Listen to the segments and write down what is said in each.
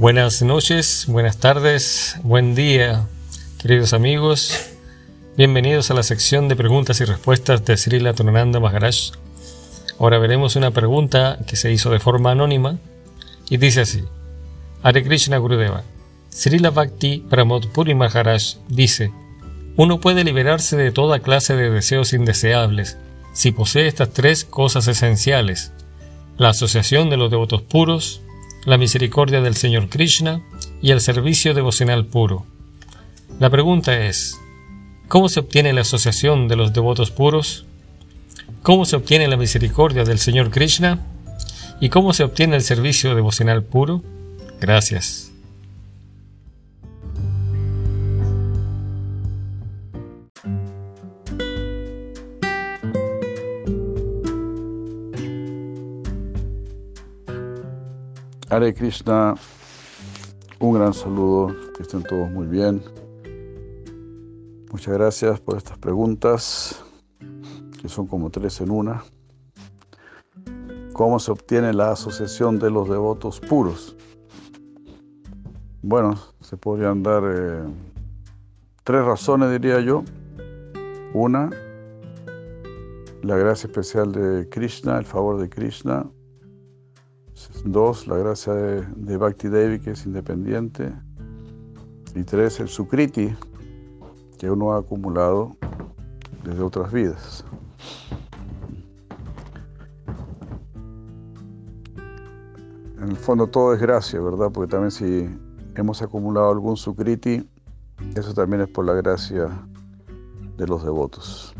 Buenas noches, buenas tardes, buen día, queridos amigos. Bienvenidos a la sección de preguntas y respuestas de Srila Tunananda Maharaj. Ahora veremos una pregunta que se hizo de forma anónima y dice así: Hare Krishna Gurudeva. Srila Bhakti Pramod Puri Maharaj dice: Uno puede liberarse de toda clase de deseos indeseables si posee estas tres cosas esenciales: la asociación de los devotos puros, la misericordia del Señor Krishna y el servicio devocional puro. La pregunta es, ¿cómo se obtiene la asociación de los devotos puros? ¿Cómo se obtiene la misericordia del Señor Krishna? ¿Y cómo se obtiene el servicio devocional puro? Gracias. Hare Krishna, un gran saludo, que estén todos muy bien. Muchas gracias por estas preguntas, que son como tres en una. ¿Cómo se obtiene la asociación de los devotos puros? Bueno, se podrían dar eh, tres razones, diría yo. Una, la gracia especial de Krishna, el favor de Krishna. Dos, la gracia de, Bhakti Devi, que es independiente. Y tres, el Sukriti, que uno ha acumulado desde otras vidas. En el fondo todo es gracia, ¿verdad? Porque también si hemos acumulado algún Sukriti, eso también es por la gracia de los devotos.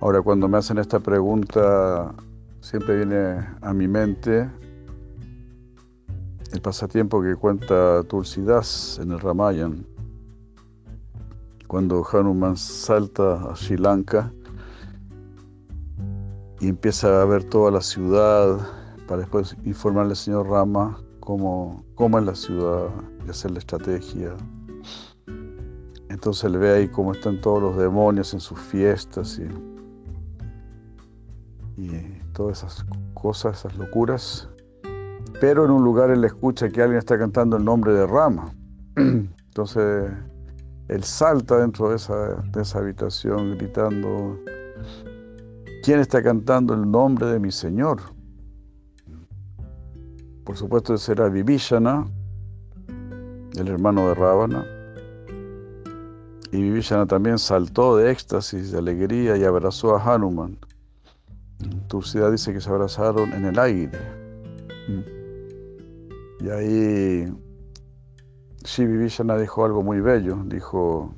Ahora, cuando me hacen esta pregunta siempre viene a mi mente el pasatiempo que cuenta Tulsidas en el Ramayan, cuando Hanuman salta a Sri Lanka y empieza a ver toda la ciudad para después informarle al señor Rama cómo, cómo es la ciudad y hacer la estrategia. Entonces le ve ahí cómo están todos los demonios en sus fiestas y todas esas cosas, esas locuras. Pero en un lugar él escucha que alguien está cantando el nombre de Rama. Entonces él salta dentro de esa, de esa habitación gritando, ¿quién está cantando el nombre de mi Señor? Por supuesto será Vivishana, el hermano de Ravana. Y Vivishana también saltó de éxtasis, de alegría y abrazó a Hanuman. Tulsidad dice que se abrazaron en el aire. Y ahí Shivi Vishana dijo algo muy bello. Dijo,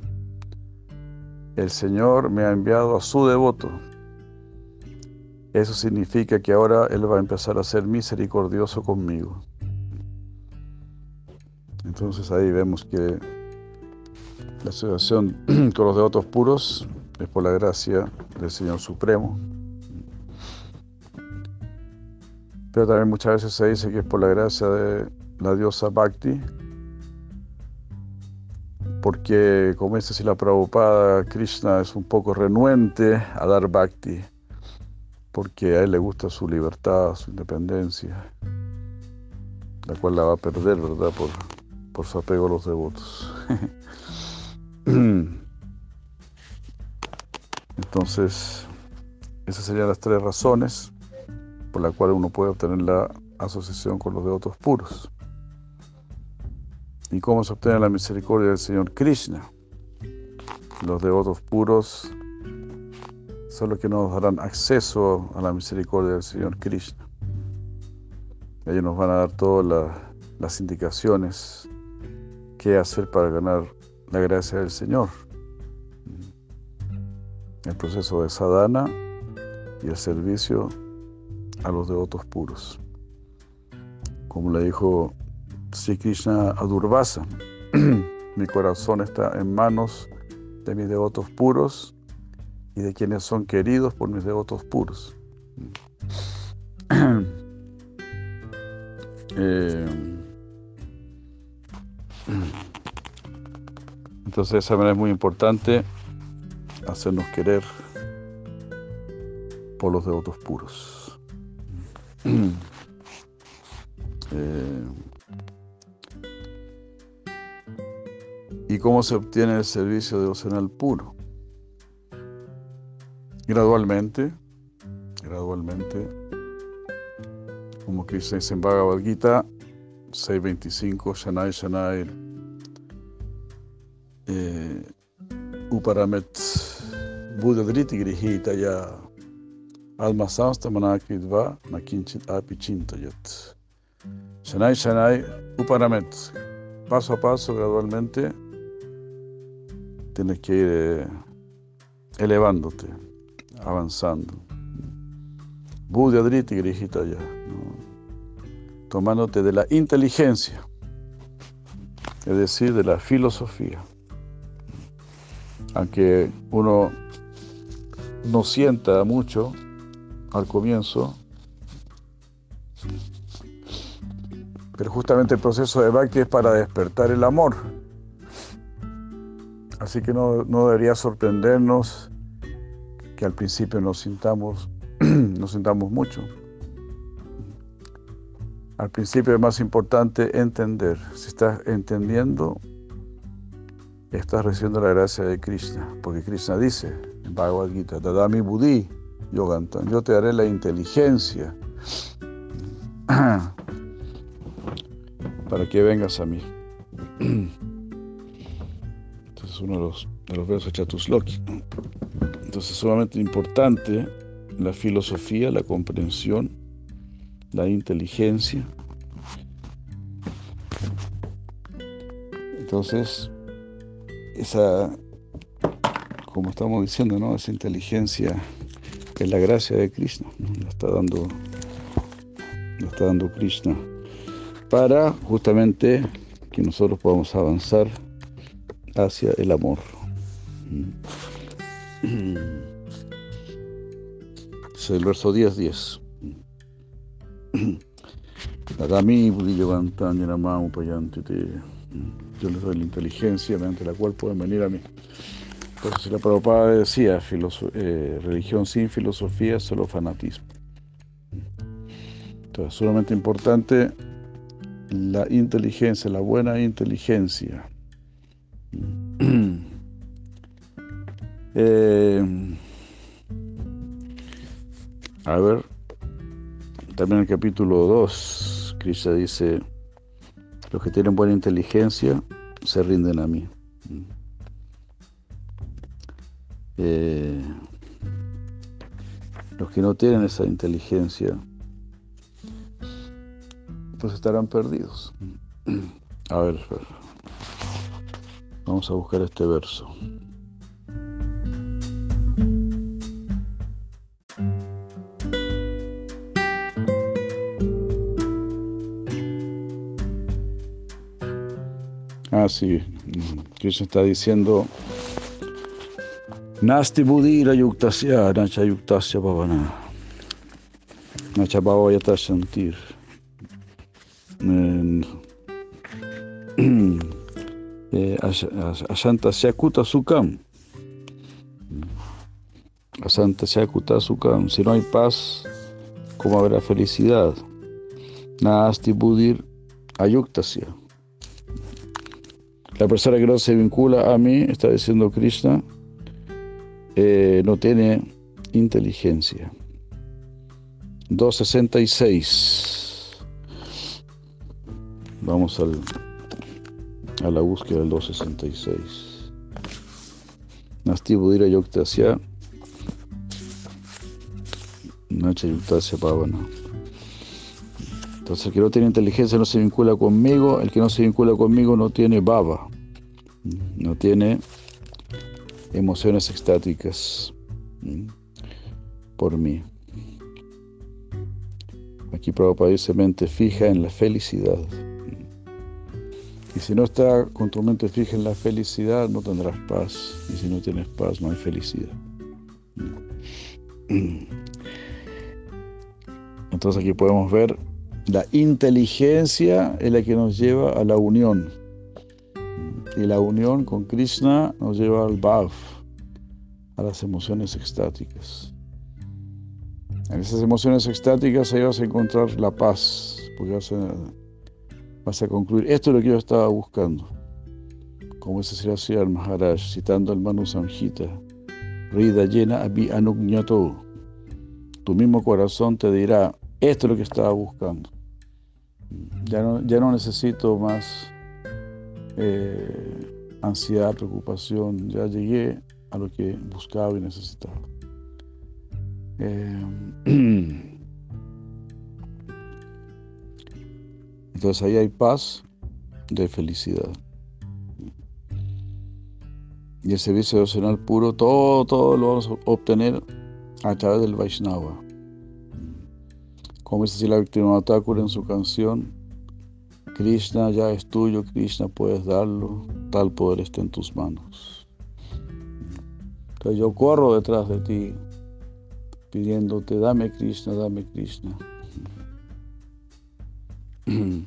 el Señor me ha enviado a su devoto. Eso significa que ahora Él va a empezar a ser misericordioso conmigo. Entonces ahí vemos que la asociación con los devotos puros es por la gracia del Señor Supremo. Pero también muchas veces se dice que es por la gracia de la diosa Bhakti, porque como dice si la Prabhupada, Krishna es un poco renuente a dar Bhakti, porque a él le gusta su libertad, su independencia, la cual la va a perder, ¿verdad?, por, por su apego a los devotos. Entonces, esas serían las tres razones por la cual uno puede obtener la asociación con los devotos puros. ¿Y cómo se obtiene la misericordia del Señor Krishna? Los devotos puros son los que nos darán acceso a la misericordia del Señor Krishna. Ellos nos van a dar todas las indicaciones qué hacer para ganar la gracia del Señor. El proceso de sadhana y el servicio a los devotos puros. Como le dijo Sri Krishna Adurvasa. Mi corazón está en manos de mis devotos puros y de quienes son queridos por mis devotos puros. Eh, entonces de esa manera es muy importante hacernos querer por los devotos puros. Cómo se obtiene el servicio devocional puro? Gradualmente, gradualmente, como Krishna dice en Bhagavad Gita 6.25, Shanai Shanai, eh, Uparamet Buddha Driti Grihita ya Alma Samsta Manakvidva Nakinchit Api Chintayat. Shanai Shanai Uparamet, paso a paso, gradualmente, tienes que ir eh, elevándote, avanzando. Buddha Driti Grihita ya, tomándote de la inteligencia, es decir, de la filosofía. Aunque uno no sienta mucho al comienzo, pero justamente el proceso de Bhakti es para despertar el amor. Así que no, debería sorprendernos que al principio nos sintamos, nos sintamos mucho. Al principio es más importante entender. Si estás entendiendo, estás recibiendo la gracia de Krishna. Porque Krishna dice en Bhagavad Gita, Dadami Buddhi Yogantan, yo te daré la inteligencia para que vengas a mí uno de los, de los versos Chatusloki. Entonces, es sumamente importante la filosofía, la comprensión, la inteligencia. Entonces, esa, como estamos diciendo, ¿no? esa inteligencia es la gracia de Krishna, la está dando, la está dando Krishna para justamente que nosotros podamos avanzar hacia el amor. Es el verso 10, 10. Yo les doy la inteligencia mediante la cual pueden venir a mí. Entonces la Prabhupada decía, eh, religión sin filosofía solo fanatismo. Entonces, sumamente importante la inteligencia, la buena inteligencia. Eh, a ver, también el capítulo 2, Krishna dice, los que tienen buena inteligencia se rinden a mí. Eh, los que no tienen esa inteligencia, pues estarán perdidos. A ver, a ver. Vamos a buscar este verso. Ah, sí. Krishna está diciendo Nasti budira yuktasya, nacha yuktasya bhavana. Nacha bhavayata sentir. Asanta Syakuta Sukam. Asanta Syakuta Sukam. Si no hay paz, ¿cómo habrá felicidad? Nasti Budir Ayuktasya. La persona que no se vincula a mí, está diciendo Krishna, eh, no tiene inteligencia. 266. Vamos al a la búsqueda del 266. Nasti Budira Yoktasya Nacha Yuktasya Pavana. Entonces el que no tiene inteligencia no se vincula conmigo, el que no se vincula conmigo no tiene baba, no tiene emociones extáticas por mí. Aquí Prabhupada dice mente fija en la felicidad. si no está con tu mente fija en la felicidad, no tendrás paz. Y si no tienes paz, no hay felicidad. Entonces aquí podemos ver la inteligencia es la que nos lleva a la unión. Y la unión con Krishna nos lleva al Bhav, a las emociones extáticas. En esas emociones extáticas ahí vas a encontrar la paz, porque vas a, concluir, esto es lo que yo estaba buscando. Como ese sería así Maharaj, citando al Manu Samhita, Rida llena abi anugnato. Tu mismo corazón te dirá, esto es lo que estaba buscando. Ya no, ya no necesito más eh, ansiedad, preocupación, ya llegué a lo que buscaba y necesitaba. Eh, entonces ahí hay paz de felicidad. Y el servicio devocional puro, todo, todo lo vamos a obtener a través del Vaishnava. Como dice la Víctima Thakur en su canción, Krishna ya es tuyo, Krishna puedes darlo, tal poder está en tus manos. Entonces yo corro detrás de ti, pidiéndote, dame Krishna, dame Krishna. Entonces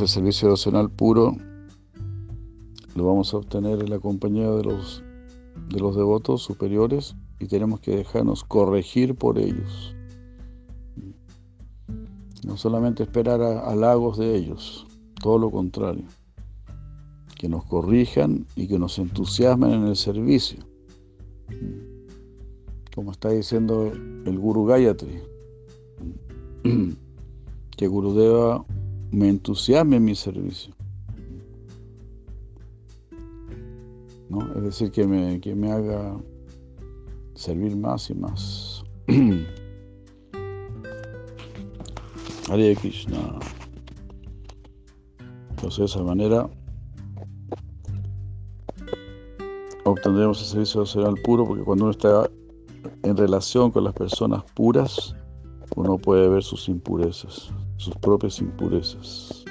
el servicio devocional puro lo vamos a obtener en la compañía de los, de los devotos superiores y tenemos que dejarnos corregir por ellos. No solamente esperar halagos de ellos, todo lo contrario. Que nos corrijan y que nos entusiasmen en el servicio como está diciendo el Guru Gayatri, que Gurudeva me entusiasme en mi servicio. ¿No? Es decir, que me, que me haga servir más y más. Hare Krishna. Entonces de esa manera obtendremos el servicio nacional puro porque cuando uno está en relación con las personas puras, uno puede ver sus impurezas, sus propias impurezas.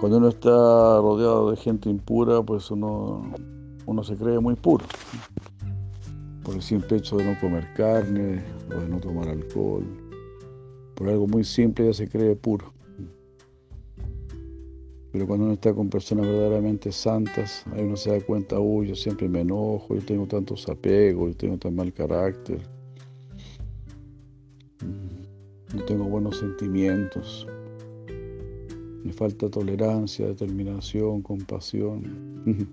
Cuando uno está rodeado de gente impura, pues uno, uno se cree muy puro. Por el simple hecho de no comer carne o de no tomar alcohol. Por algo muy simple ya se cree puro. Pero cuando uno está con personas verdaderamente santas, ahí uno se da cuenta, uy, yo siempre me enojo, yo tengo tantos apegos, yo tengo tan mal carácter, no tengo buenos sentimientos, me falta tolerancia, determinación, compasión,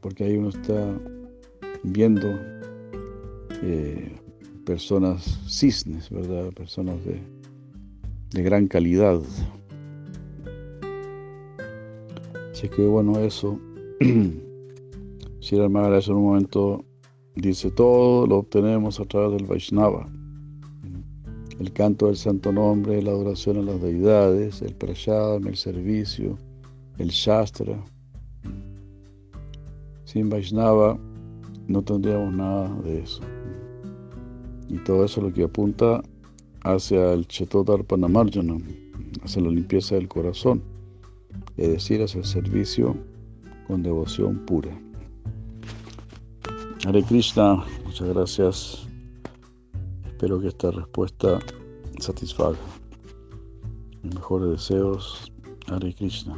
porque ahí uno está viendo eh, personas cisnes, ¿verdad? Personas de, de gran calidad. Así que bueno, eso. si el Maharaj en un momento dice todo lo obtenemos a través del Vaishnava. El canto del santo nombre, la adoración a las deidades, el prashadam, el servicio, el shastra. Sin Vaishnava no tendríamos nada de eso. Y todo eso lo que apunta hacia el Chetotarpanamarjana, hacia la limpieza del corazón es decir, hacer servicio con devoción pura. Hare Krishna, muchas gracias. Espero que esta respuesta satisfaga. Mis mejores deseos, Hare Krishna.